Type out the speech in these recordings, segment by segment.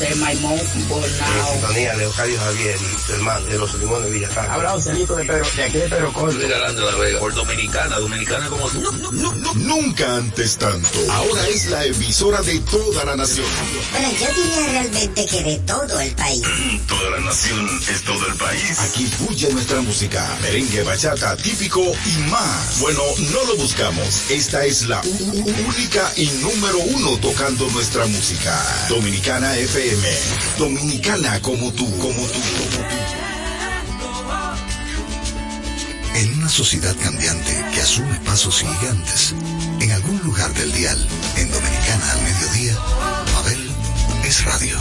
De Maimón Bonao. sintonía Leocadio Javier y hermano de los limones Villatán. Habla Joselito de Pedro, de aquí de Pedro Corto. de la Vega, por Dominicana, Dominicana como tú. No, no, no, nunca antes tanto. Ahora es la emisora de toda la nación. Bueno, yo diría realmente que de todo el país. toda la nación es todo el país. Aquí fluye nuestra música, merengue, bachata, típico y más. Bueno, no lo buscamos. Esta es la única y número uno tocando nuestra música. Dominicana FM. Dominicana como tú, como tú, como tú. En una sociedad cambiante que asume pasos gigantes, en algún lugar del dial, en Dominicana al mediodía, Mabel es radio.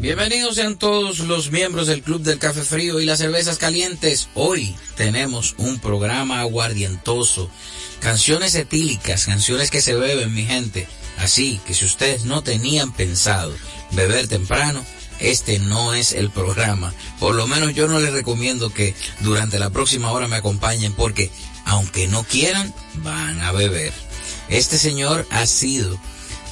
Bienvenidos sean todos los miembros del Club del Café Frío y las Cervezas Calientes. Hoy tenemos un programa aguardientoso, canciones etílicas, canciones que se beben, mi gente. Así que si ustedes no tenían pensado beber temprano, este no es el programa. Por lo menos yo no les recomiendo que durante la próxima hora me acompañen porque aunque no quieran, van a beber. Este señor ha sido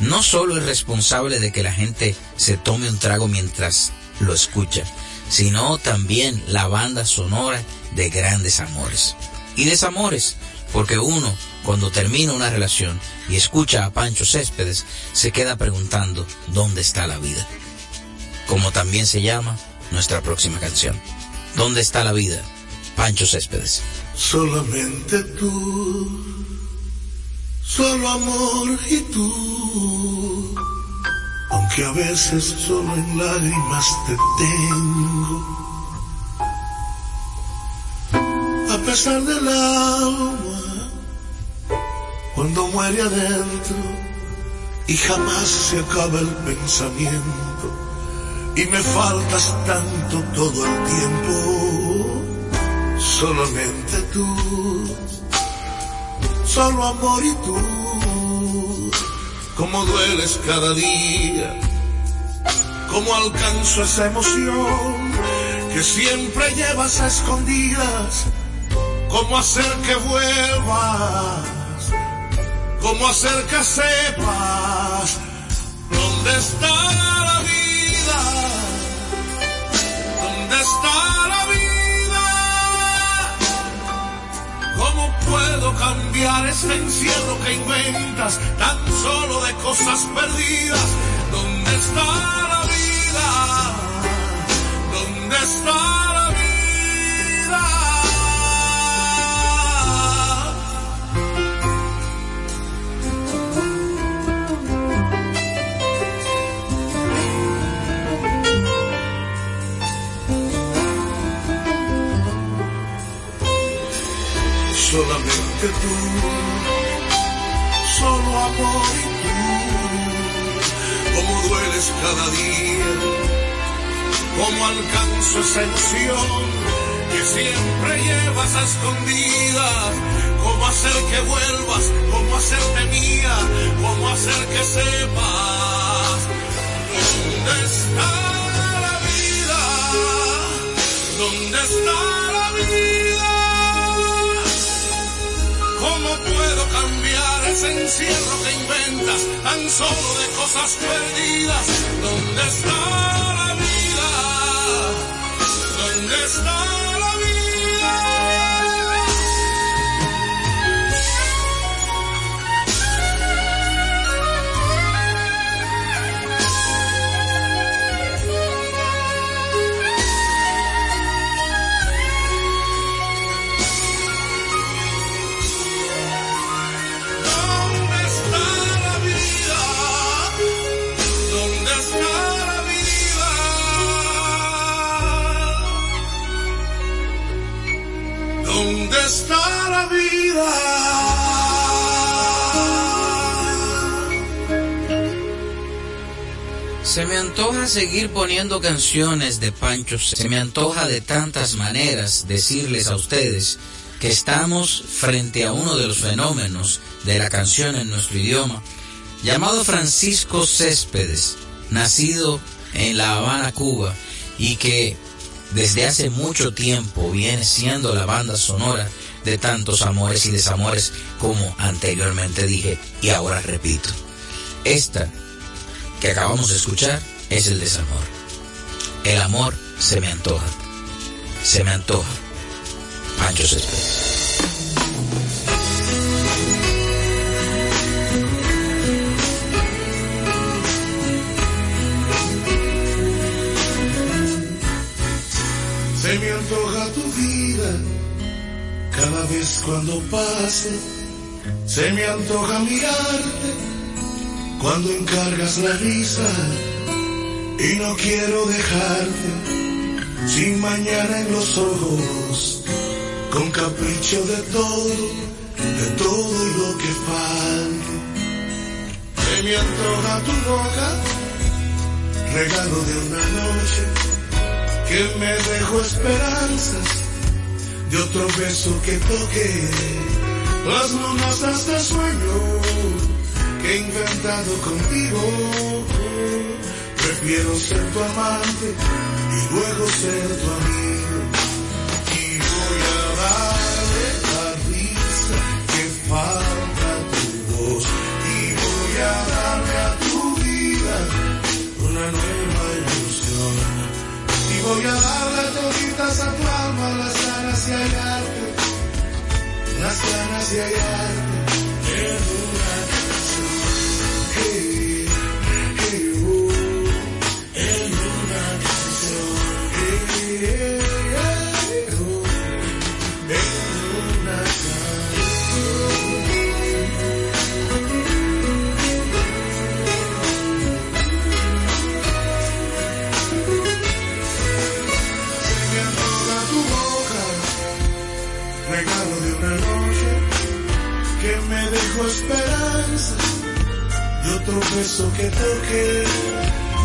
no solo es responsable de que la gente se tome un trago mientras lo escucha, sino también la banda sonora de grandes amores. Y desamores, porque uno, cuando termina una relación y escucha a Pancho Céspedes, se queda preguntando dónde está la vida. Como también se llama nuestra próxima canción. ¿Dónde está la vida? Pancho Céspedes. Solamente tú solo amor y tú. Aunque a veces solo en lágrimas te tengo. A pesar del alma, cuando muere adentro y jamás se acaba el pensamiento y me faltas tanto todo el tiempo, solamente tú solo amor y tú, como dueles cada día, como alcanzo esa emoción que siempre llevas a escondidas, cómo hacer que vuelvas, cómo hacer que sepas dónde está la vida, cambiar ese encierro que inventas tan solo de cosas perdidas? ¿Dónde está la vida? ¿Dónde está la vida? Tú, solo amor y tú, como dueles cada día, como alcanzo esa emoción que siempre llevas a escondidas, cómo hacer que vuelvas, cómo hacerte mía, cómo hacer que sepas dónde está la vida, dónde está la vida. Puedo cambiar ese encierro que inventas tan solo de cosas perdidas? ¿Dónde está la vida? ¿Dónde está está la vida? Se me antoja seguir poniendo canciones de Pancho. Se me antoja de tantas maneras decirles a ustedes que estamos frente a uno de los fenómenos de la canción en nuestro idioma, llamado Francisco Céspedes, nacido en La Habana, Cuba, y que desde hace mucho tiempo viene siendo la banda sonora de tantos amores y desamores como anteriormente dije y ahora repito. Esta que acabamos de escuchar es el desamor. El amor se me antoja. Se me antoja. Pancho Céspedes. Se me antoja tu vida cada vez cuando pase. Se me antoja mirarte cuando encargas la risa y no quiero dejarte sin mañana en los ojos, con capricho de todo, de todo y lo que falte. Se me antoja tu boca, regalo de una noche que me dejó esperanzas de otro beso que toque las lunas de este sueño que he inventado contigo. Prefiero ser tu amante y luego ser tu amigo. Voy a darle toditas a tu alma las ganas de hallarte, las ganas de hallarte beso que toque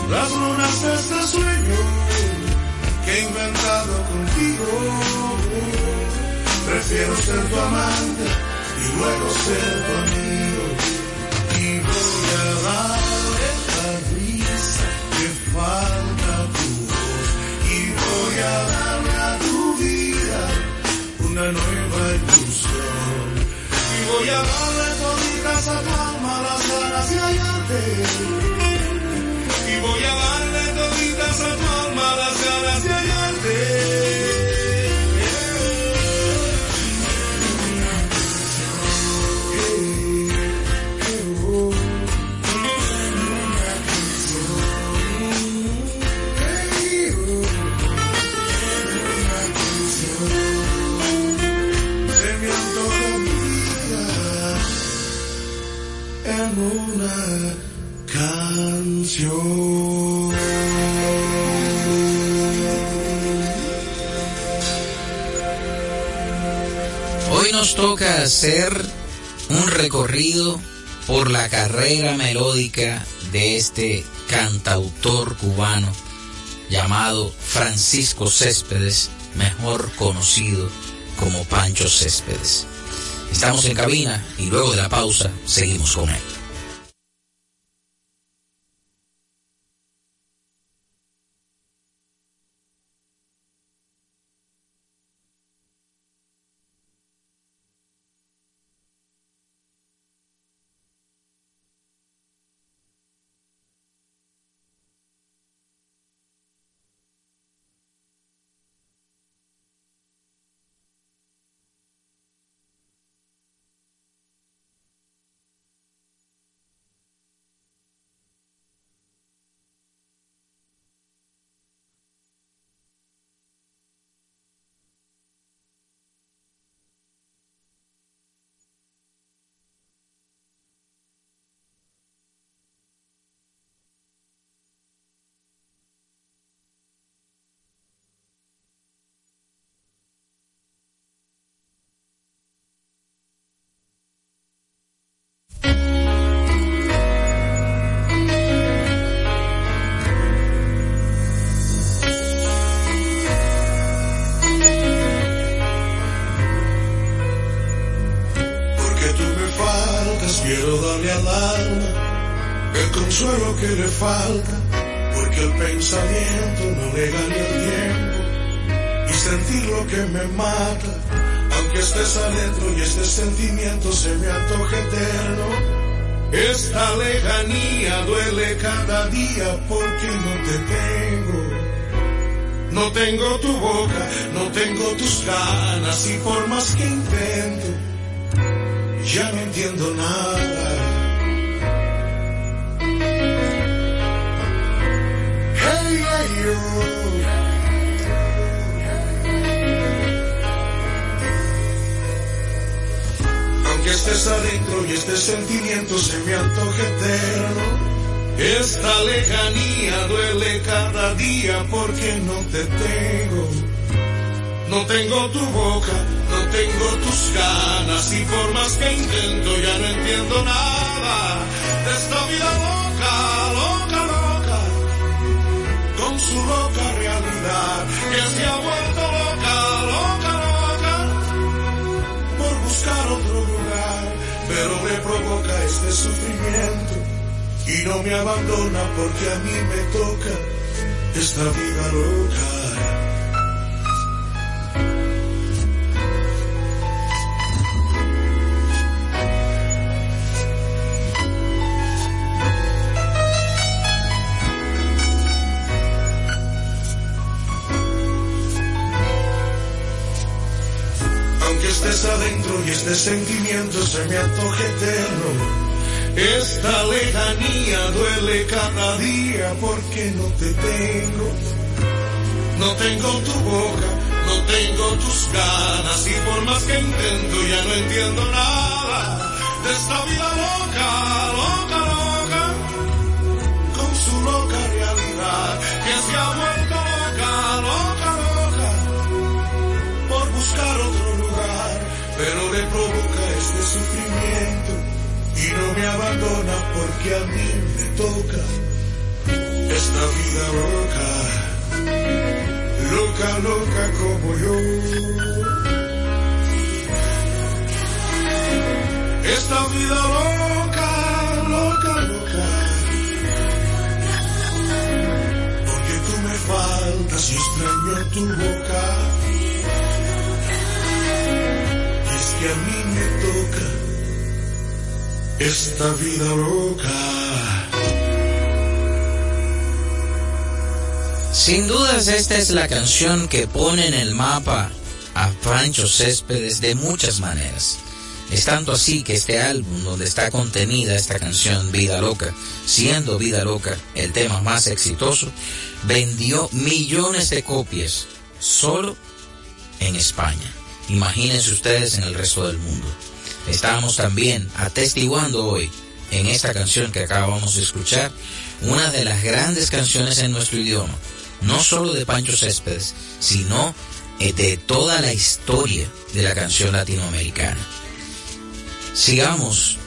las lunas de este sueño que he inventado contigo. Prefiero ser tu amante y luego ser tu amigo. Y voy a darle la risa que falta tu voz. Y voy a darle a tu vida una nueva ilusión. Y voy a darle toditas a tu alma las ganas de hallarte. Y voy a darle toditas a tu hacer un recorrido por la carrera melódica de este cantautor cubano llamado Francisco Céspedes, mejor conocido como Pancho Céspedes. Estamos en cabina y luego de la pausa seguimos con él. Lejanía duele cada día porque no te tengo. No tengo tu boca, no tengo tus ganas y por más que intento, ya no entiendo nada. Hey, hey, yo. Estés adentro y este sentimiento se me antoje eterno. Esta lejanía duele cada día porque no te tengo. No tengo tu boca, no tengo tus ganas y por más que intento ya no entiendo nada y no me abandona porque a mí me toca esta vida loca. Aunque estés adentro y este sentimiento se me antoje eterno, esta lejanía duele cada día porque no te tengo. No tengo tu boca, no tengo tus ganas y por más que intento ya no entiendo nada de esta vida loca, loca, loca, con su loca realidad que se ha vuelto loca, loca, loca, por buscar otro lugar, pero le provoca este sufrimiento y no me abandona porque a mí me toca esta vida loca, loca, loca como yo. Esta vida loca, loca, loca, porque tú me faltas y extraño tu boca. Y es que a mí me toca esta vida loca. Sin dudas esta es la canción que pone en el mapa a Pancho Céspedes de muchas maneras. Es tanto así que este álbum donde está contenida esta canción Vida Loca, siendo Vida Loca el tema más exitoso, vendió millones de copias solo en España. Imagínense ustedes en el resto del mundo. Estamos también atestiguando hoy en esta canción que acabamos de escuchar una de las grandes canciones en nuestro idioma, no solo de Pancho Céspedes, sino de toda la historia de la canción latinoamericana. Sigamos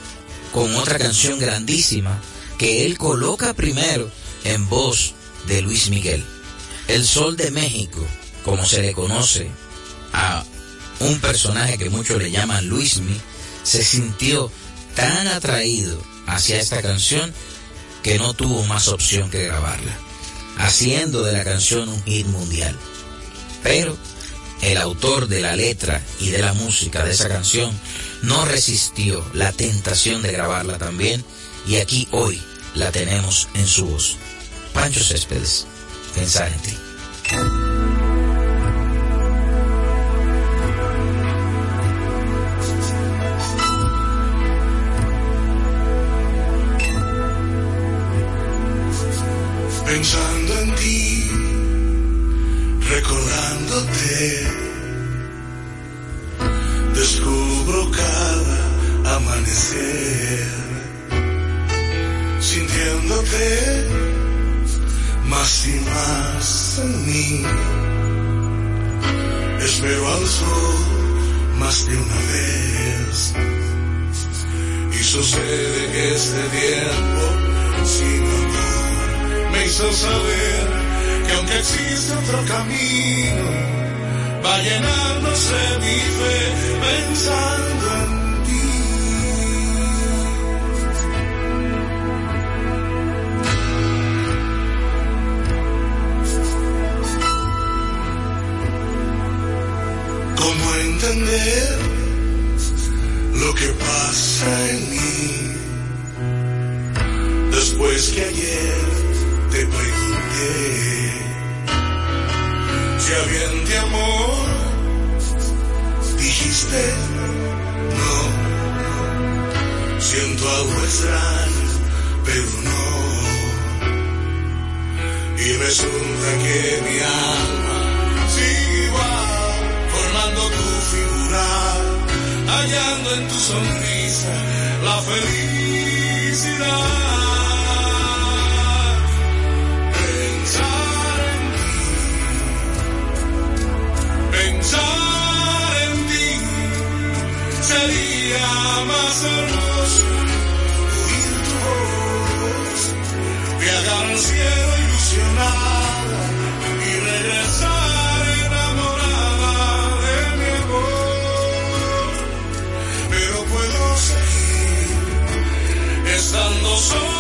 con otra canción grandísima que él coloca primero en voz de Luis Miguel. El Sol de México, como se le conoce a un personaje que muchos le llaman Luismi, se sintió tan atraído hacia esta canción que no tuvo más opción que grabarla, haciendo de la canción un hit mundial. Pero el autor de la letra y de la música de esa canción no resistió la tentación de grabarla también y aquí hoy la tenemos en su voz. Pancho Céspedes, pensar en ti. Pensando en ti, recordándote, descubro cada amanecer, sintiéndote más y más en mí. Espero al sol más de una vez. Y sucede que este tiempo sin amor me hizo saber que aunque existe otro camino, va llenándose mi fe pensando en ti. ¿Cómo entender lo que pasa en mí después que ayer? Te pregunté si había de amor, dijiste no. Siento algo extraño, pero no. Y resulta que mi alma sigue igual, formando tu figura, hallando en tu sonrisa la felicidad. Pensar en ti, sería más hermoso oír tu voz, viajar al cielo ilusionada y regresar enamorada de mi amor. Pero puedo seguir estando solo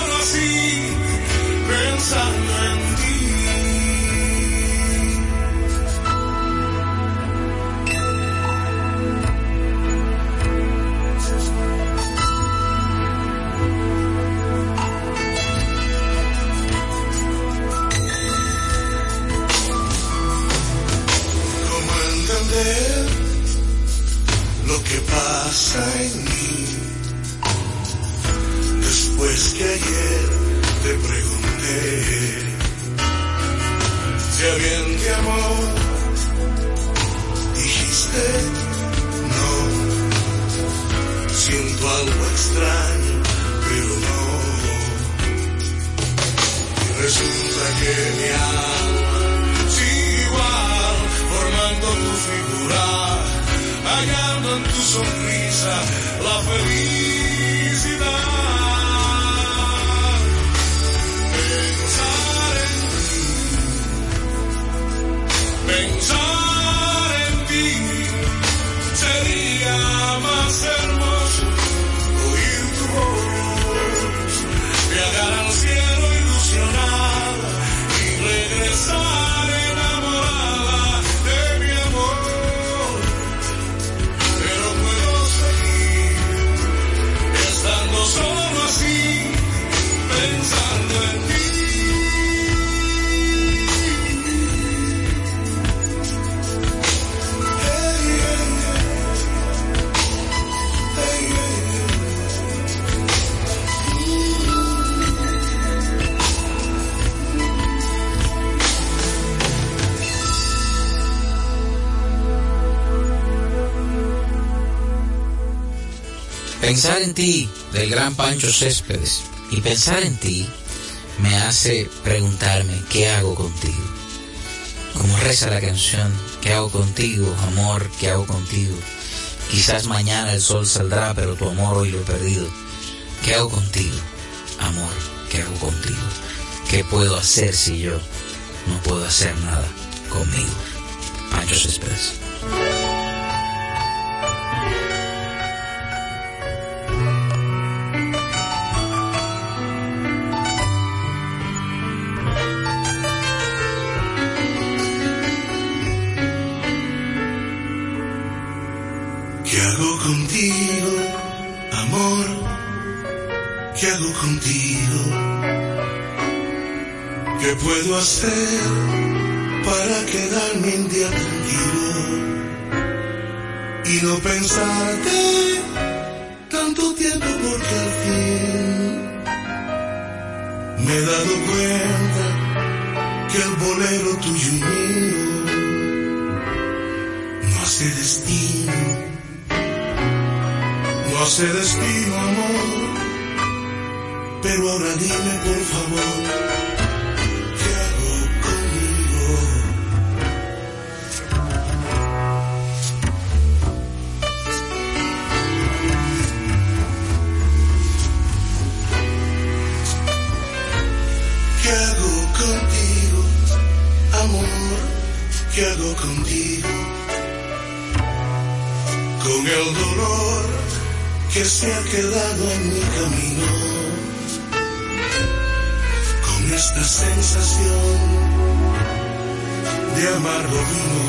hallando en tu sonrisa la felicidad. Pensar en ti, pensar Pensar en ti del gran Pancho Céspedes y pensar en ti me hace preguntarme qué hago contigo. Como reza la canción, ¿qué hago contigo, amor? ¿Qué hago contigo? Quizás mañana el sol saldrá, pero tu amor hoy lo he perdido. ¿Qué hago contigo, amor? ¿Qué hago contigo? ¿Qué puedo hacer si yo no puedo hacer nada conmigo? Pancho Céspedes. Hacer para quedarme un día tranquilo y no pensarte tanto tiempo porque al fin me he dado cuenta que el bolero tuyo y mío no hace destino no hace destino, amor. Pero ahora dime, por favor, ¿Qué hago contigo? Con el dolor que se ha quedado en mi camino, con esta sensación de amargo vino,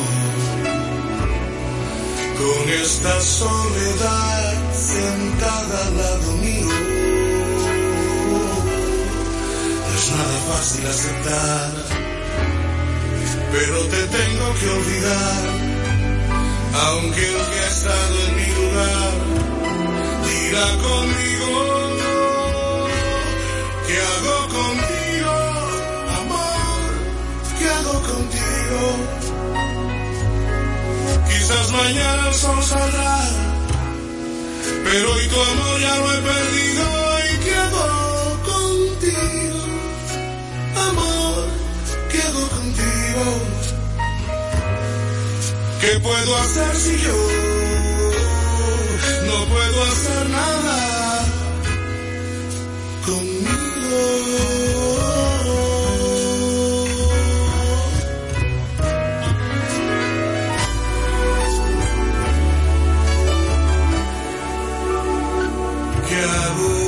con esta soledad sentada al lado mío, fácil aceptar, pero te tengo que olvidar, aunque el que ha estado en mi lugar dirá conmigo, ¿qué hago contigo, amor? ¿Qué hago contigo? Quizás mañana el sol saldrá, pero hoy tu amor ya lo he perdido contigo? ¿Qué puedo hacer si yo no puedo hacer nada conmigo? ¿Qué hago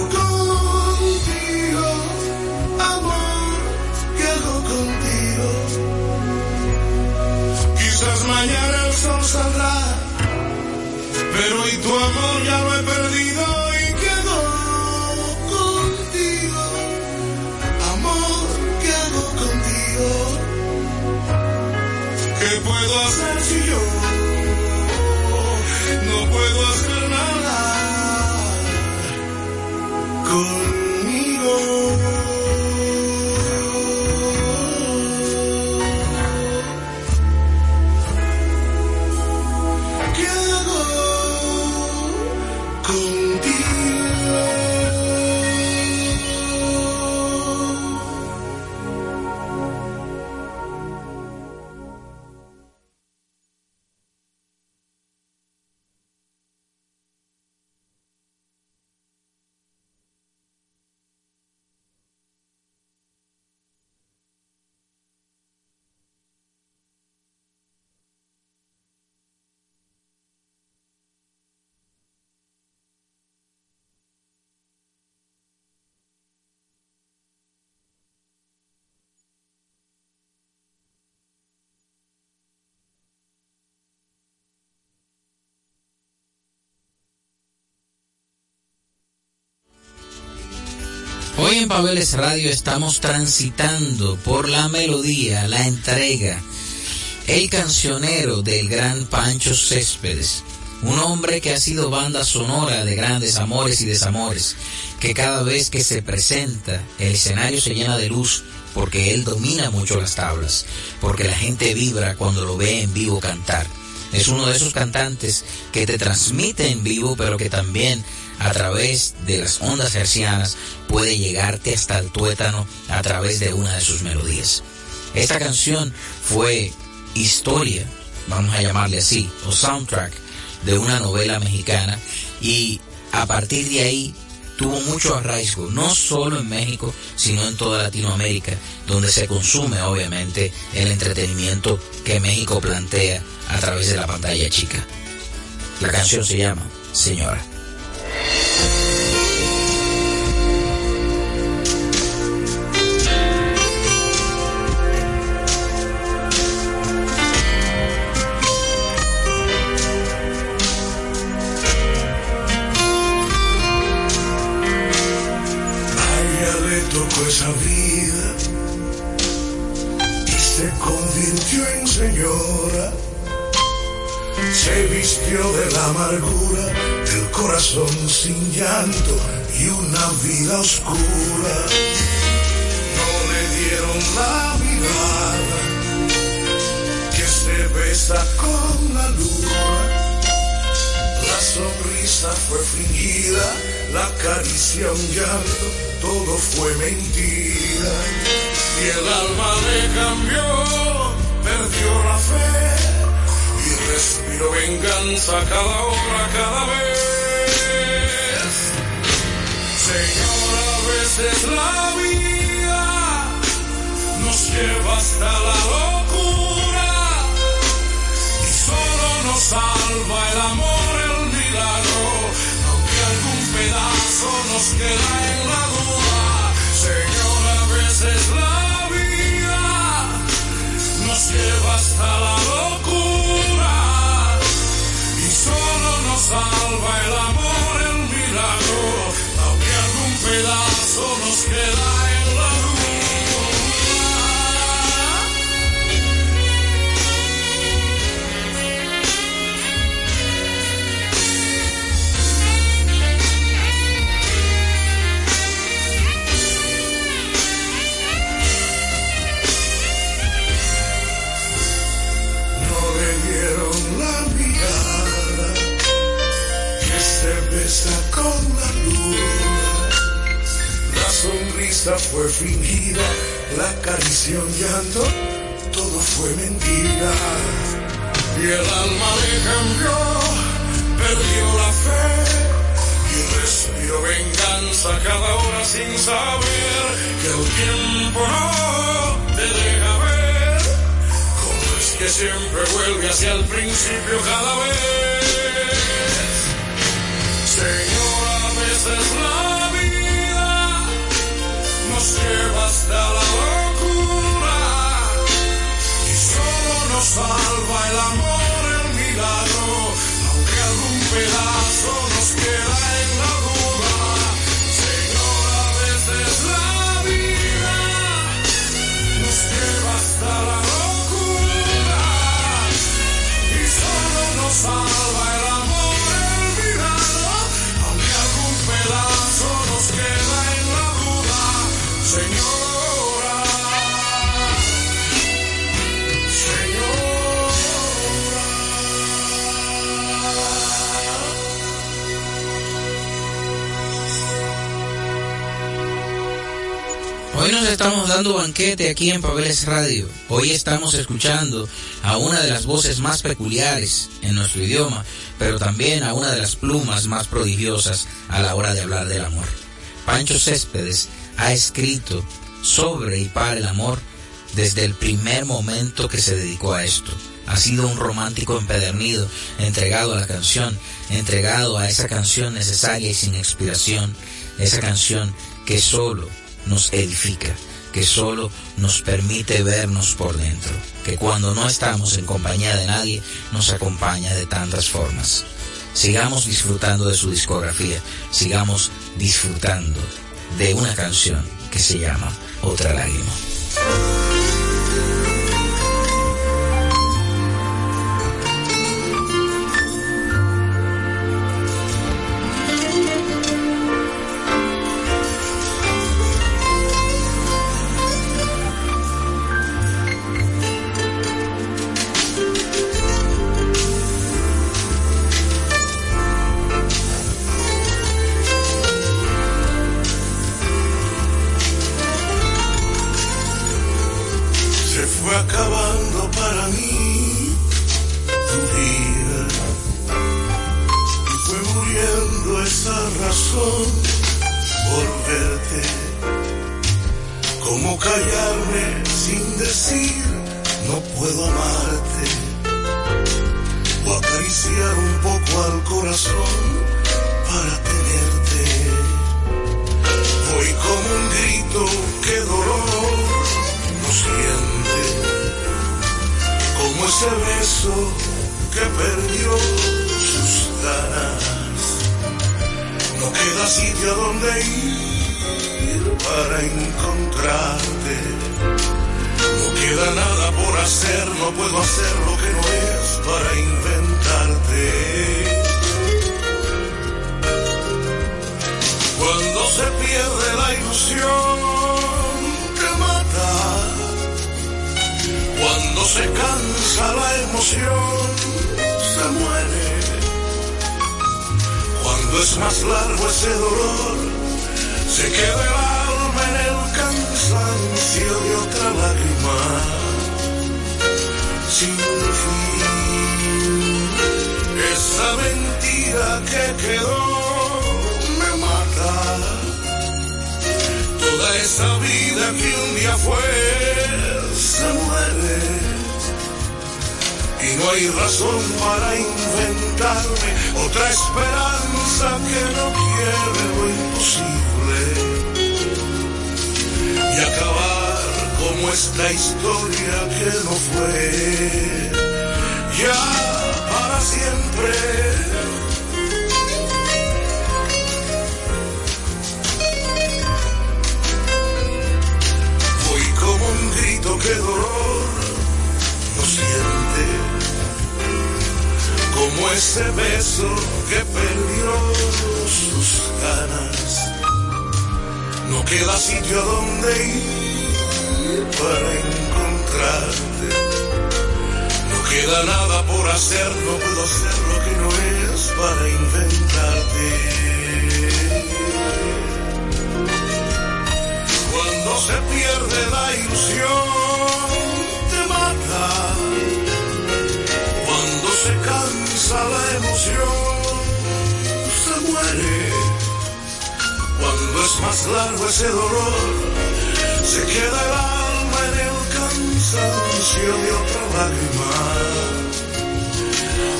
Hoy en Pabeles Radio estamos transitando por la melodía, la entrega, el cancionero del gran Pancho Céspedes, un hombre que ha sido banda sonora de grandes amores y desamores, que cada vez que se presenta el escenario se llena de luz porque él domina mucho las tablas, porque la gente vibra cuando lo ve en vivo cantar. Es uno de esos cantantes que te transmite en vivo, pero que también a través de las ondas hercianas puede llegarte hasta el tuétano a través de una de sus melodías. Esta canción fue historia, vamos a llamarle así, o soundtrack de una novela mexicana y a partir de ahí tuvo mucho arraigo, no solo en México, sino en toda Latinoamérica, donde se consume obviamente el entretenimiento que México plantea a través de la pantalla chica. La canción se llama Señora. Tocó esa vida y se convirtió en señora. Se vistió de la amargura, del corazón sin llanto y una vida oscura. No le dieron la mirada que se besa con la luna. Sonrisa fue fingida, la caricia un llanto, todo fue mentira. Y el alma le cambió, perdió la fe y respiró venganza cada hora, cada vez. Señor, a veces la vida nos lleva hasta la locura y solo nos salva el amor, pedazo nos queda en la duda. Señor, a veces la vida nos lleva hasta la locura aquí en Pabeles Radio. Hoy estamos escuchando a una de las voces más peculiares en nuestro idioma, pero también a una de las plumas más prodigiosas a la hora de hablar del amor. Pancho Céspedes ha escrito sobre y para el amor desde el primer momento que se dedicó a esto. Ha sido un romántico empedernido, entregado a la canción, entregado a esa canción necesaria y sin expiración, esa canción que solo nos edifica, que solo nos permite vernos por dentro, que cuando no estamos en compañía de nadie nos acompaña de tantas formas. Sigamos disfrutando de su discografía, sigamos disfrutando de una canción que se llama Otra lágrima. Es más largo ese dolor, se queda el alma en el cansancio de otra lágrima. Sin fin, esa mentira que quedó me mata. Toda esa vida que un día fue se muere. Y no hay razón para inventarme otra esperanza que no quiere lo imposible. Y acabar como esta historia que no fue. Ya para siempre. Voy como un grito que dolor siente, como ese beso que perdió sus ganas. No queda sitio donde ir para encontrarte. No queda nada por hacer, no puedo hacer lo que no es para inventarte. se pierde la ilusión, Cuando se cansa la emoción, se muere. Cuando es más largo ese dolor, se queda el alma en el cansancio de otra lágrima.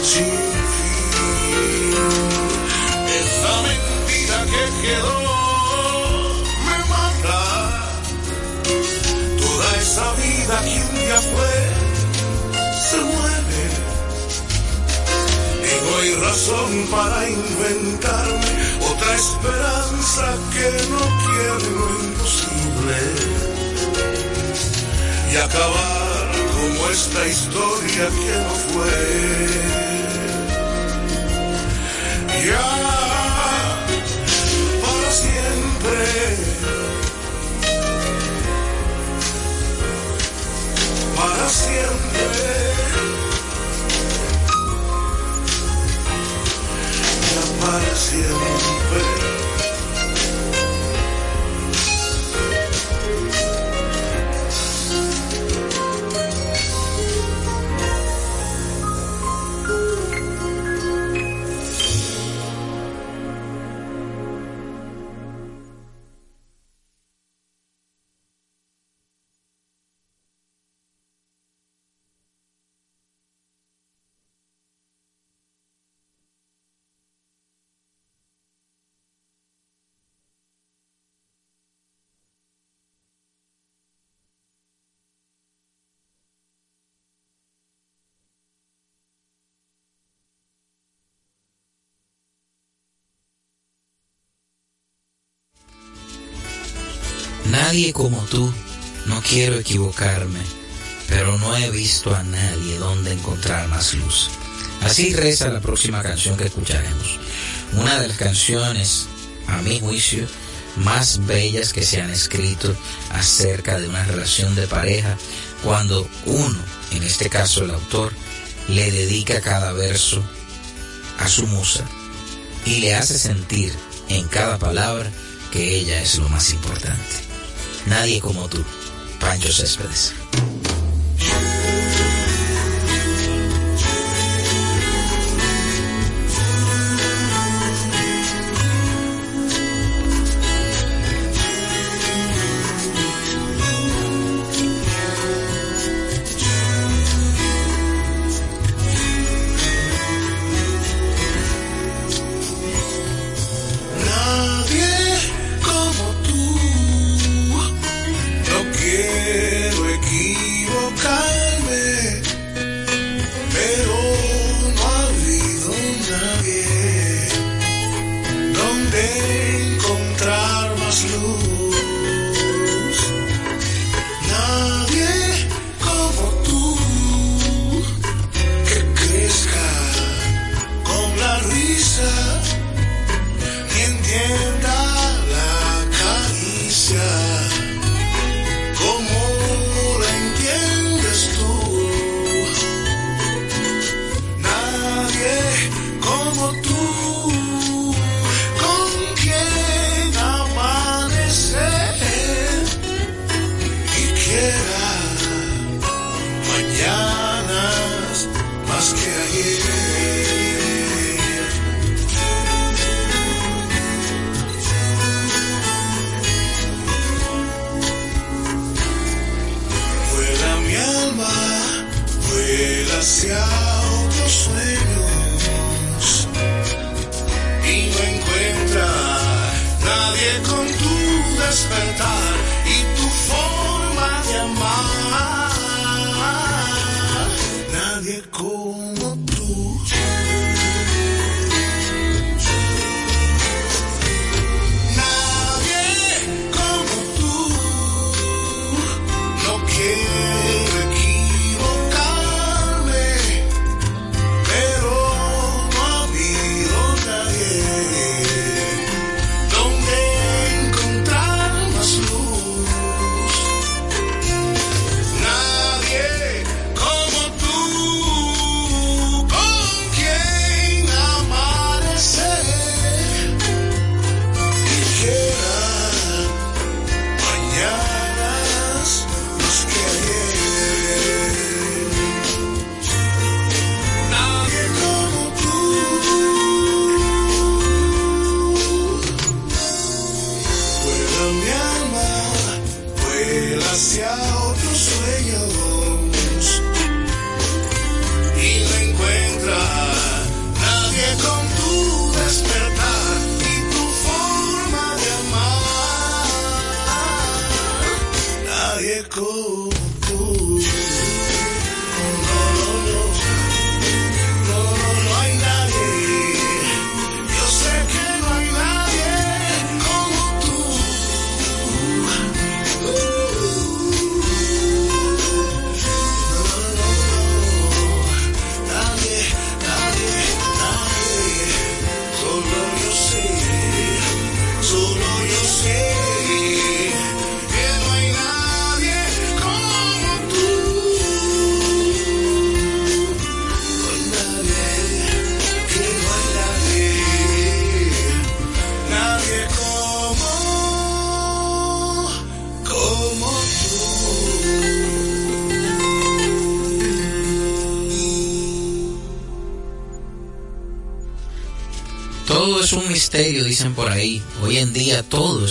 Sin fin, esa mentira que quedó me mata. Toda esa vida que un día fue, se muere. Y no hay razón para inventarme otra esperanza que no quiere imposible. Y acabar como esta historia que no fue. Ya, para siempre. Para siempre. Para siempre. Nadie como tú, no quiero equivocarme, pero no he visto a nadie donde encontrar más luz. Así reza la próxima canción que escucharemos. Una de las canciones, a mi juicio, más bellas que se han escrito acerca de una relación de pareja cuando uno, en este caso el autor, le dedica cada verso a su musa y le hace sentir en cada palabra que ella es lo más importante. Nadie como tú, Pancho Céspedes.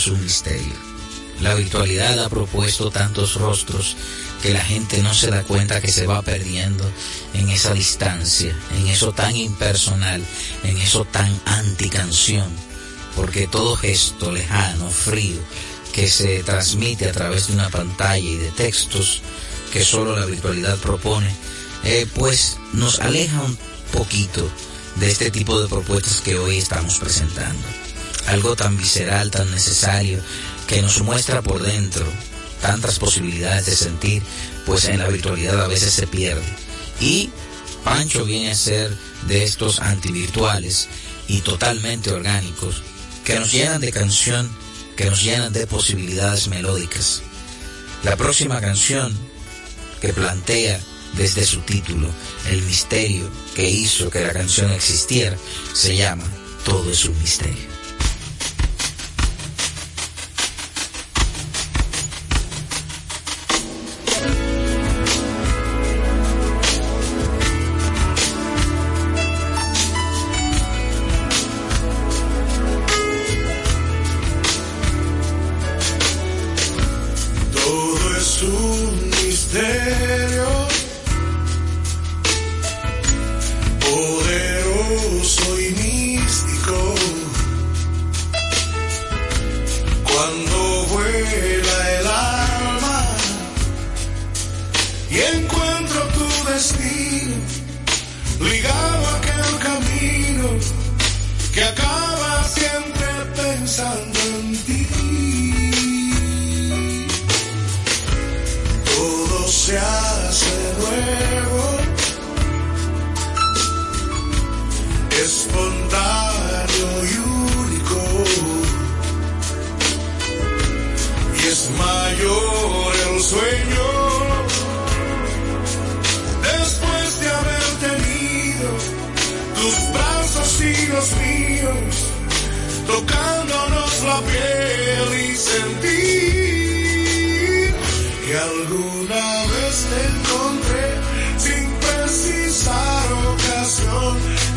Es un misterio. La virtualidad ha propuesto tantos rostros que la gente no se da cuenta que se va perdiendo en esa distancia, en eso tan impersonal, en eso tan anticanción. Porque todo gesto lejano, frío, que se transmite a través de una pantalla y de textos que solo la virtualidad propone, eh, pues nos aleja un poquito de este tipo de propuestas que hoy estamos presentando. Algo tan visceral, tan necesario, que nos muestra por dentro tantas posibilidades de sentir, pues en la virtualidad a veces se pierde. Y Pancho viene a ser de estos antivirtuales y totalmente orgánicos, que nos llenan de canción, que nos llenan de posibilidades melódicas. La próxima canción que plantea desde su título el misterio que hizo que la canción existiera se llama Todo es un misterio.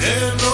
En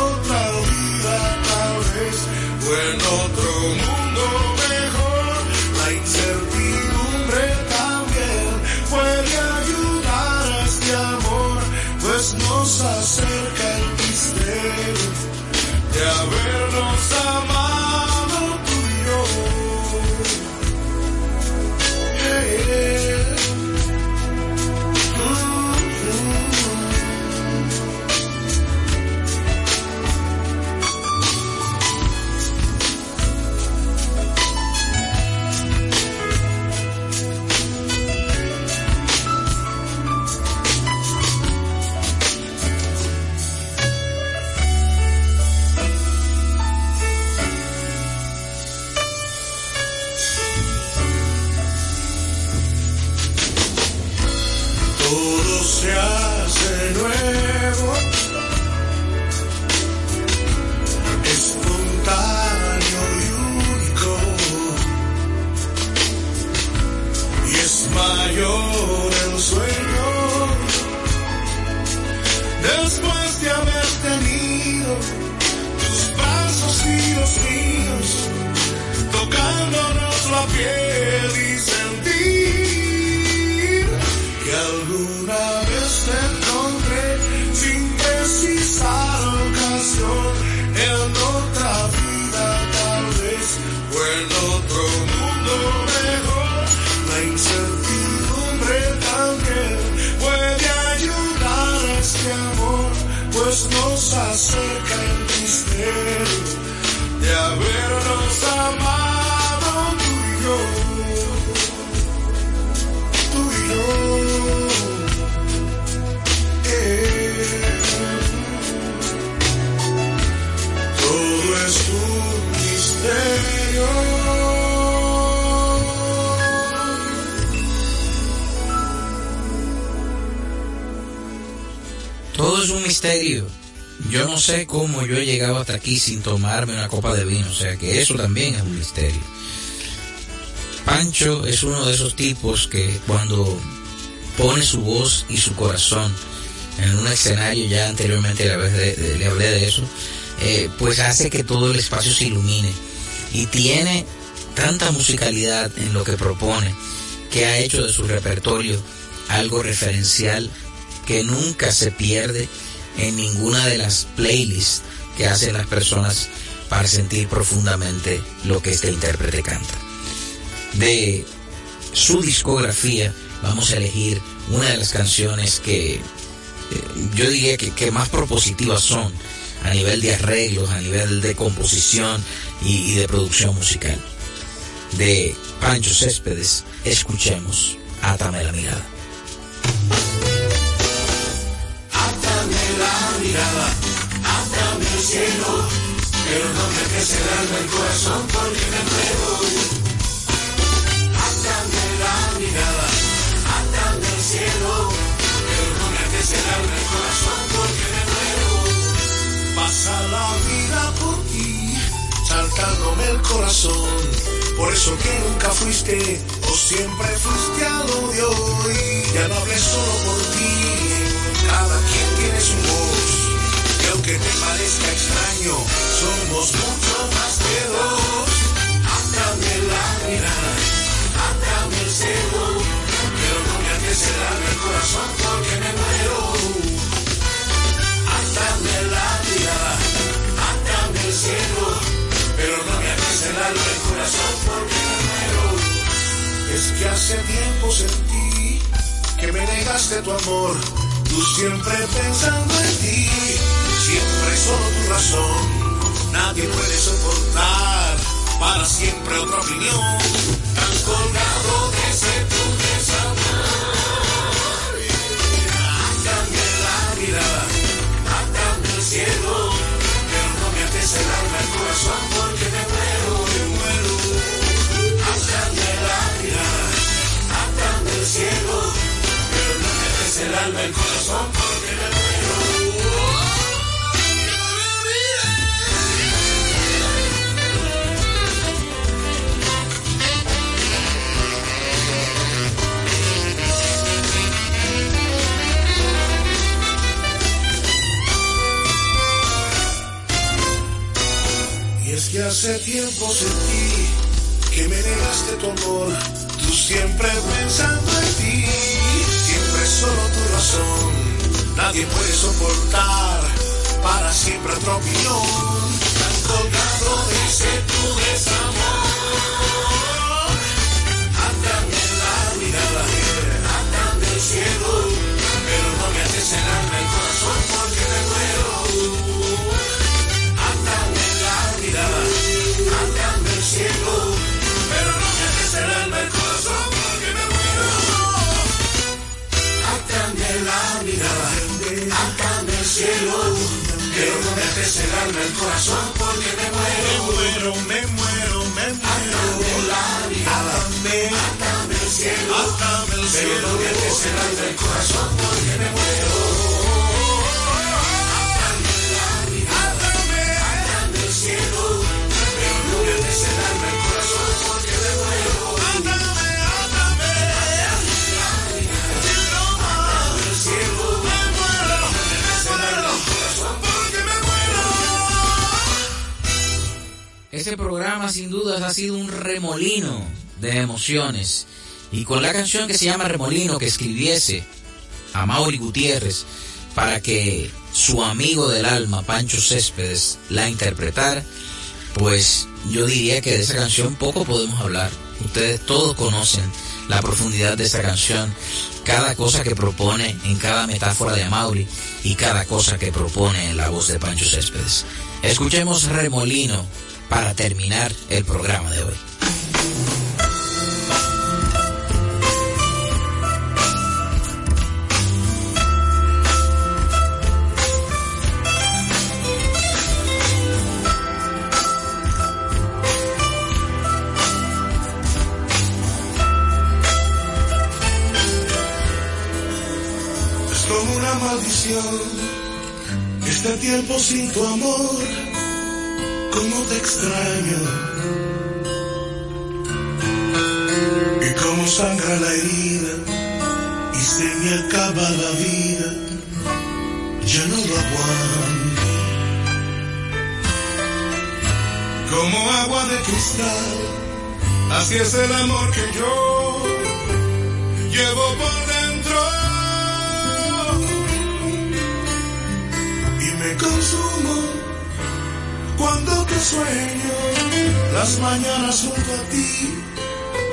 es un misterio. Yo no sé cómo yo he llegado hasta aquí sin tomarme una copa de vino, o sea que eso también es un misterio. Pancho es uno de esos tipos que cuando pone su voz y su corazón en un escenario, ya anteriormente le, le, le hablé de eso, eh, pues hace que todo el espacio se ilumine. Y tiene tanta musicalidad en lo que propone que ha hecho de su repertorio algo referencial que nunca se pierde en ninguna de las playlists que hacen las personas para sentir profundamente lo que este intérprete canta. De su discografía vamos a elegir una de las canciones que eh, yo diría que, que, más propositivas son a nivel de arreglos, a nivel de composición y, y de producción musical. De Pancho Céspedes, escuchemos Átame la mirada. Mirada, átame el cielo, pero no me dejes el corazón porque me muero. Átame la mirada, átame el cielo, pero no me dejes el corazón porque me muero. Pasa la vida por ti, saltándome el corazón, por eso que nunca fuiste o siempre fuiste a lo de hoy. Ya no hablé solo por ti, cada quien tiene su voz. Aunque te parezca extraño, somos mucho más que dos. Átame la mirada, átame el cielo, pero no me el alma el corazón porque me muero. Átame la mirada, átame el cielo, pero no me el alma el corazón porque me muero. Es que hace tiempo sentí que me negaste tu amor Tú siempre pensando en ti, siempre solo tu razón. Nadie puede soportar para siempre otra opinión. Tan colgado de ese tu desamor. Átame la mirada, átame el cielo, pero no me ates el alma, el corazón, porque me muero, me muero. Átame la mirada, átame el cielo el alma, el corazón, Y hace tiempo sentí que me negaste tu amor, tú siempre pensando en ti solo tu razón. Nadie puede soportar para siempre otra opinión. Tan colgado dice tu desamor. Átame la mirada, átame el cielo, pero no me el alma el corazón porque me muero. Átame el cielo, pero no me ates el alma el corazón porque me muero la mirada, átame el cielo, pero no me ates el alma, el corazón, porque me muero. Me muero, me muero, me muero. Átame la mirada, átame el cielo, el cielo, pero no me ates el alma, el corazón, porque me muero. Sin dudas ha sido un remolino de emociones. Y con la canción que se llama Remolino que escribiese a Mauri Gutiérrez para que su amigo del alma, Pancho Céspedes, la interpretara, pues yo diría que de esa canción poco podemos hablar. Ustedes todos conocen la profundidad de esa canción, cada cosa que propone en cada metáfora de Mauri y cada cosa que propone en la voz de Pancho Céspedes. Escuchemos Remolino para terminar el programa de hoy. Este tiempo sin tu amor, cómo te extraño. Y cómo sangra la herida y se me acaba la vida. Ya no lo aguanto. Como agua de cristal, así es el amor que yo llevo por me consumo cuando te sueño. Las mañanas junto a ti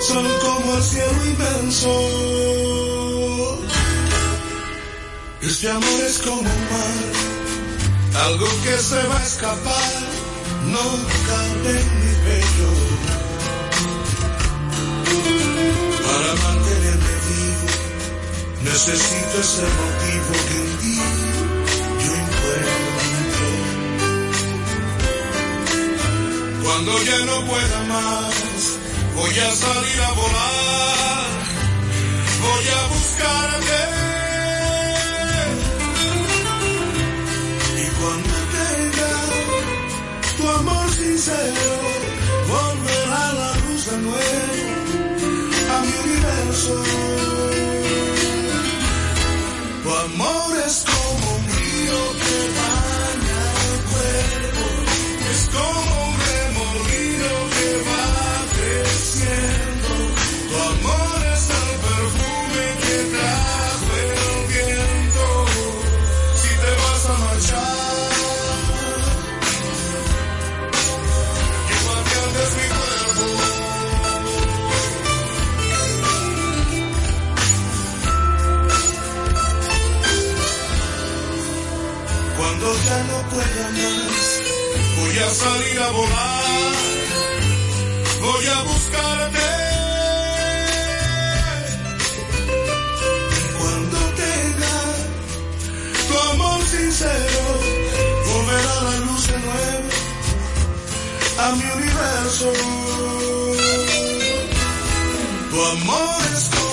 son como el cielo inmenso. Este amor es como un mar, algo que se va a escapar, no cabe en mi pecho. Para mantenerme vivo, necesito ese motivo que Cuando ya no pueda más, voy a salir a volar, voy a buscarte. Y cuando tenga tu amor sincero, volverá la luz de nuevo a mi universo. Tu amor es como un río que Voy a salir a volar, voy a buscarte. Cuando tenga tu amor sincero, volverá la luz de nuevo a mi universo. Tu amor es como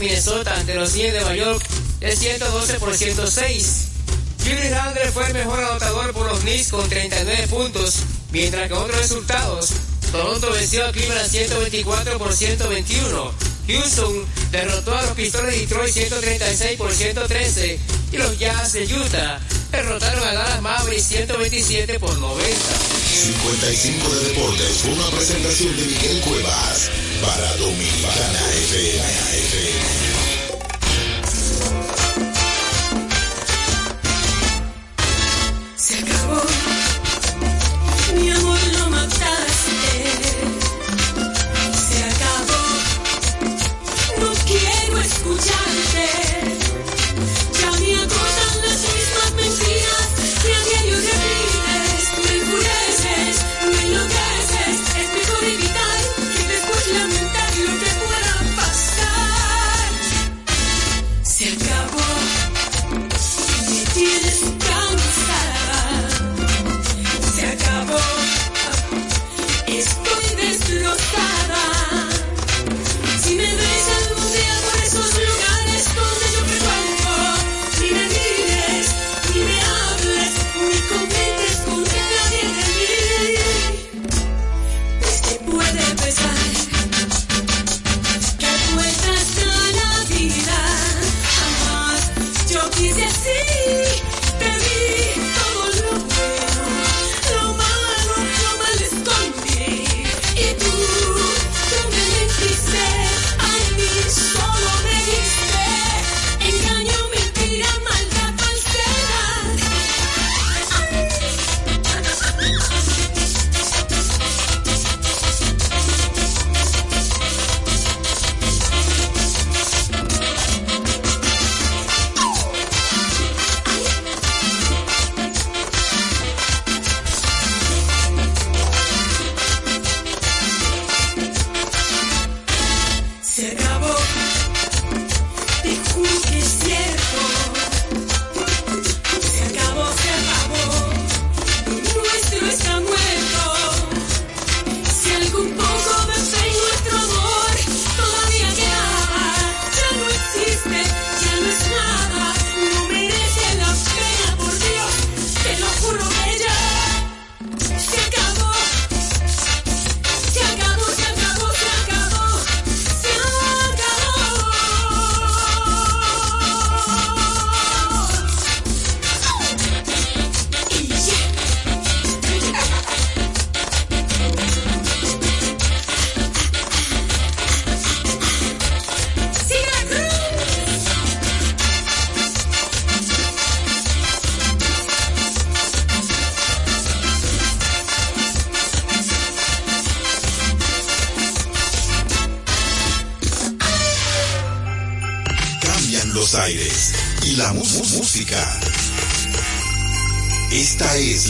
Minnesota ante los Knicks de Nueva York de 112 por 106. Julius Randle fue el mejor anotador por los Knicks con 39 puntos, mientras que otros resultados, Toronto venció a Cleveland 124 por 121, Houston derrotó a los Pistones de Detroit 136 por 113 y los Jazz de Utah derrotaron a Dallas Mavericks 127 por 90. 55 de Deportes, una presentación de Miguel Cuevas para Dominicana FM.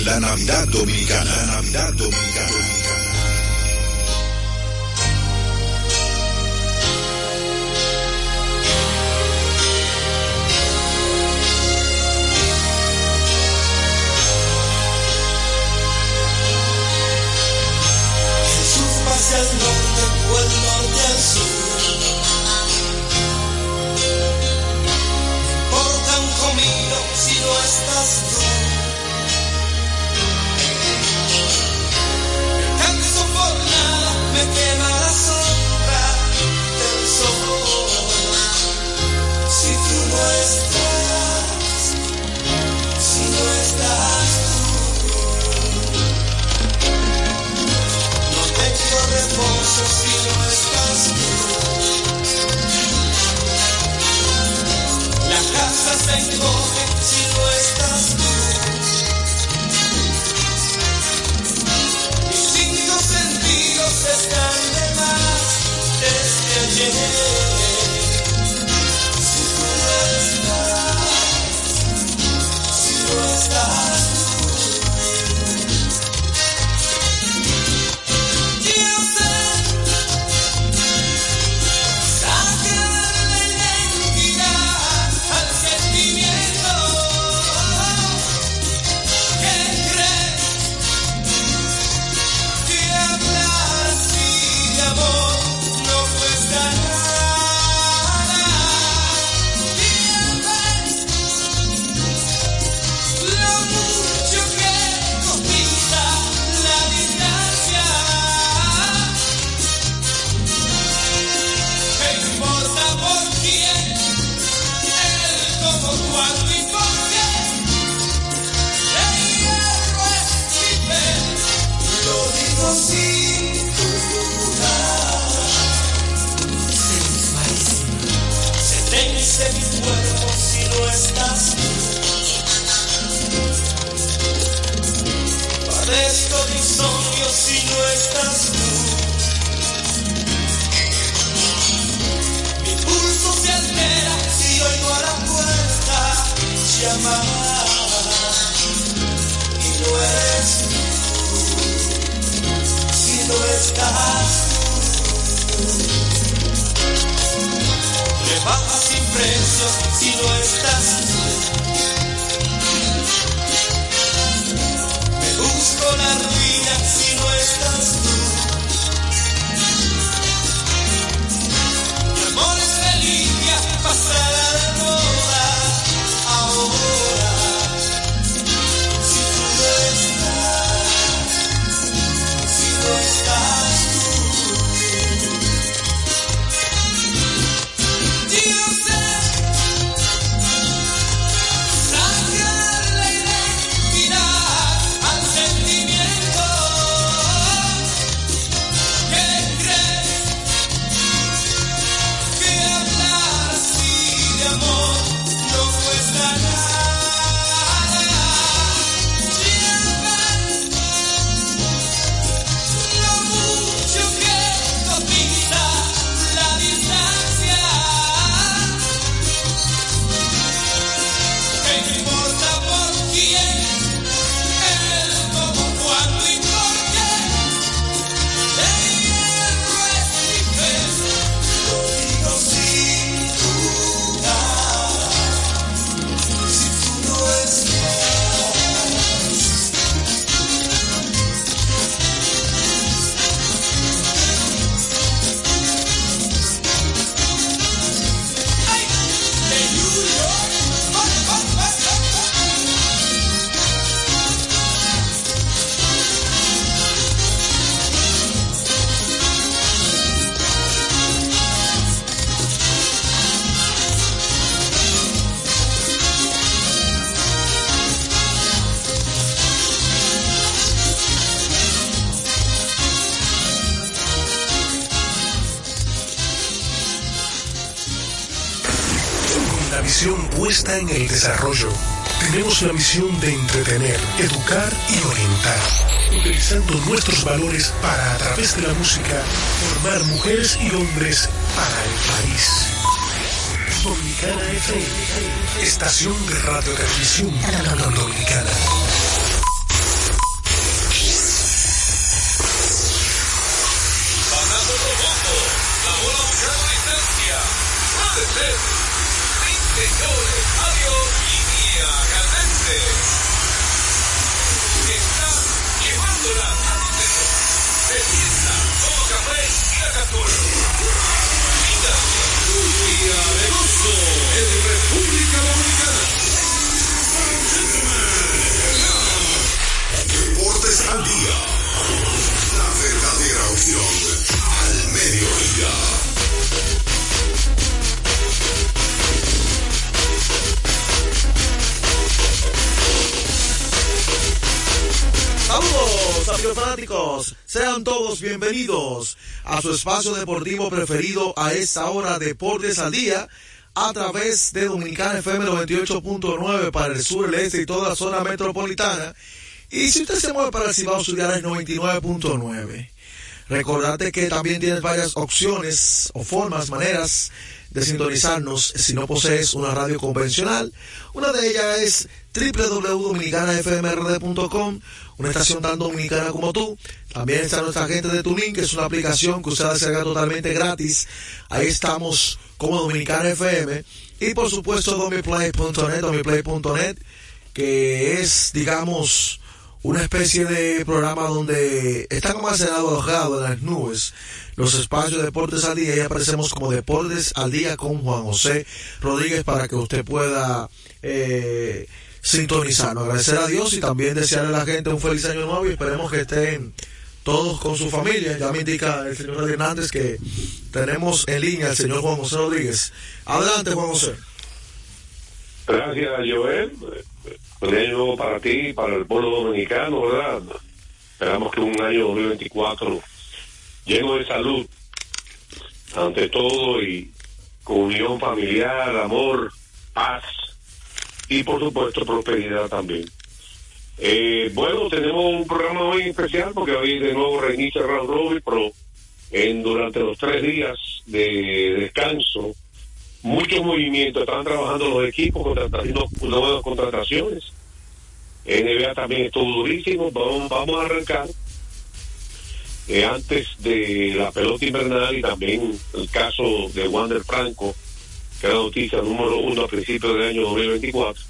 La Navidad. Yeah. Desarrollo, tenemos la misión de entretener, educar y orientar, utilizando nuestros valores para, a través de la música, formar mujeres y hombres para el país. Dominicana FM, estación de radio televisión dominicana. Opción al mediodía. Saludos amigos fanáticos, sean todos bienvenidos a su espacio deportivo preferido a esta hora Deportes al Día a través de Dominicana FM 98.9 para el sur, el este y toda la zona metropolitana. Y si usted se mueve para el Cibao Zuliana es 99.9. Recordate que también tienes varias opciones o formas, maneras de sintonizarnos si no posees una radio convencional. Una de ellas es www.dominicanafmrd.com, una estación tan dominicana como tú. También está nuestra gente de Tuning, que es una aplicación que usted descarga totalmente gratis. Ahí estamos como Dominicana FM. Y por supuesto domiplay.net, domiplay.net, que es, digamos, una especie de programa donde está como alojado en las nubes los espacios de Deportes al Día y aparecemos como Deportes al Día con Juan José Rodríguez para que usted pueda eh, sintonizarnos. Agradecer a Dios y también desearle a la gente un feliz año nuevo y esperemos que estén todos con su familia. Ya me indica el señor Hernández que tenemos en línea al señor Juan José Rodríguez. Adelante, Juan José. Gracias, Joel. Un año nuevo para ti para el pueblo dominicano, ¿verdad? Esperamos que un año 2024 lleno de salud, ante todo, y con unión familiar, amor, paz y, por supuesto, prosperidad también. Eh, bueno, tenemos un programa hoy especial porque hoy de nuevo reinicia Round Robin, pero en, durante los tres días de descanso, muchos movimientos, están trabajando los equipos, contratando nuevas contrataciones. NBA también estuvo durísimo, vamos, vamos a arrancar eh, antes de la pelota invernal y también el caso de Wander Franco, que era noticia número uno a principios del año 2024.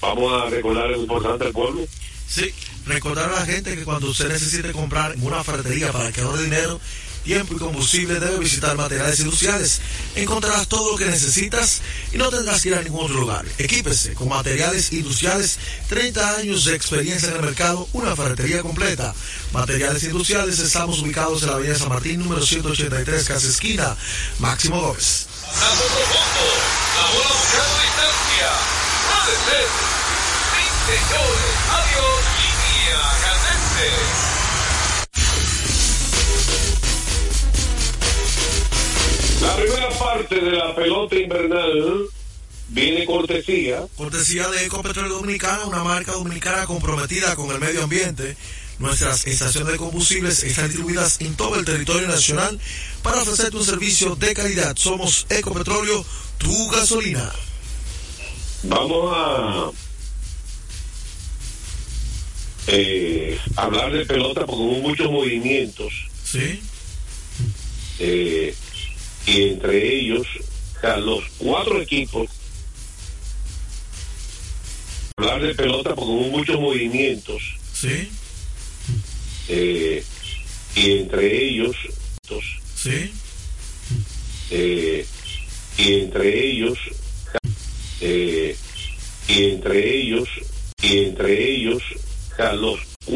Vamos a recordar lo importante al pueblo. Sí, recordar a la gente que cuando usted necesite comprar una ferretería para que ahorre dinero, tiempo y combustible, debe visitar materiales industriales. Encontrarás todo lo que necesitas y no tendrás que ir a ningún otro lugar. Equípese con materiales industriales, 30 años de experiencia en el mercado, una ferretería completa. Materiales industriales, estamos ubicados en la avenida San Martín, número 183, casa esquina, Máximo Gómez. Señores. Adiós, línea candente. La primera parte de la pelota invernal viene cortesía. Cortesía de Ecopetróleo Dominicana, una marca dominicana comprometida con el medio ambiente. Nuestras estaciones de combustibles están distribuidas en todo el territorio nacional para ofrecerte un servicio de calidad. Somos Ecopetróleo, tu gasolina. Vamos a eh, hablar de pelota porque hubo muchos movimientos. Sí. Eh, y entre ellos, o sea, los cuatro equipos. Hablar de pelota porque hubo muchos movimientos. Sí. Eh, y entre ellos, Sí. eh, y entre ellos, eh, y entre ellos, y entre ellos, o sea, los cuatro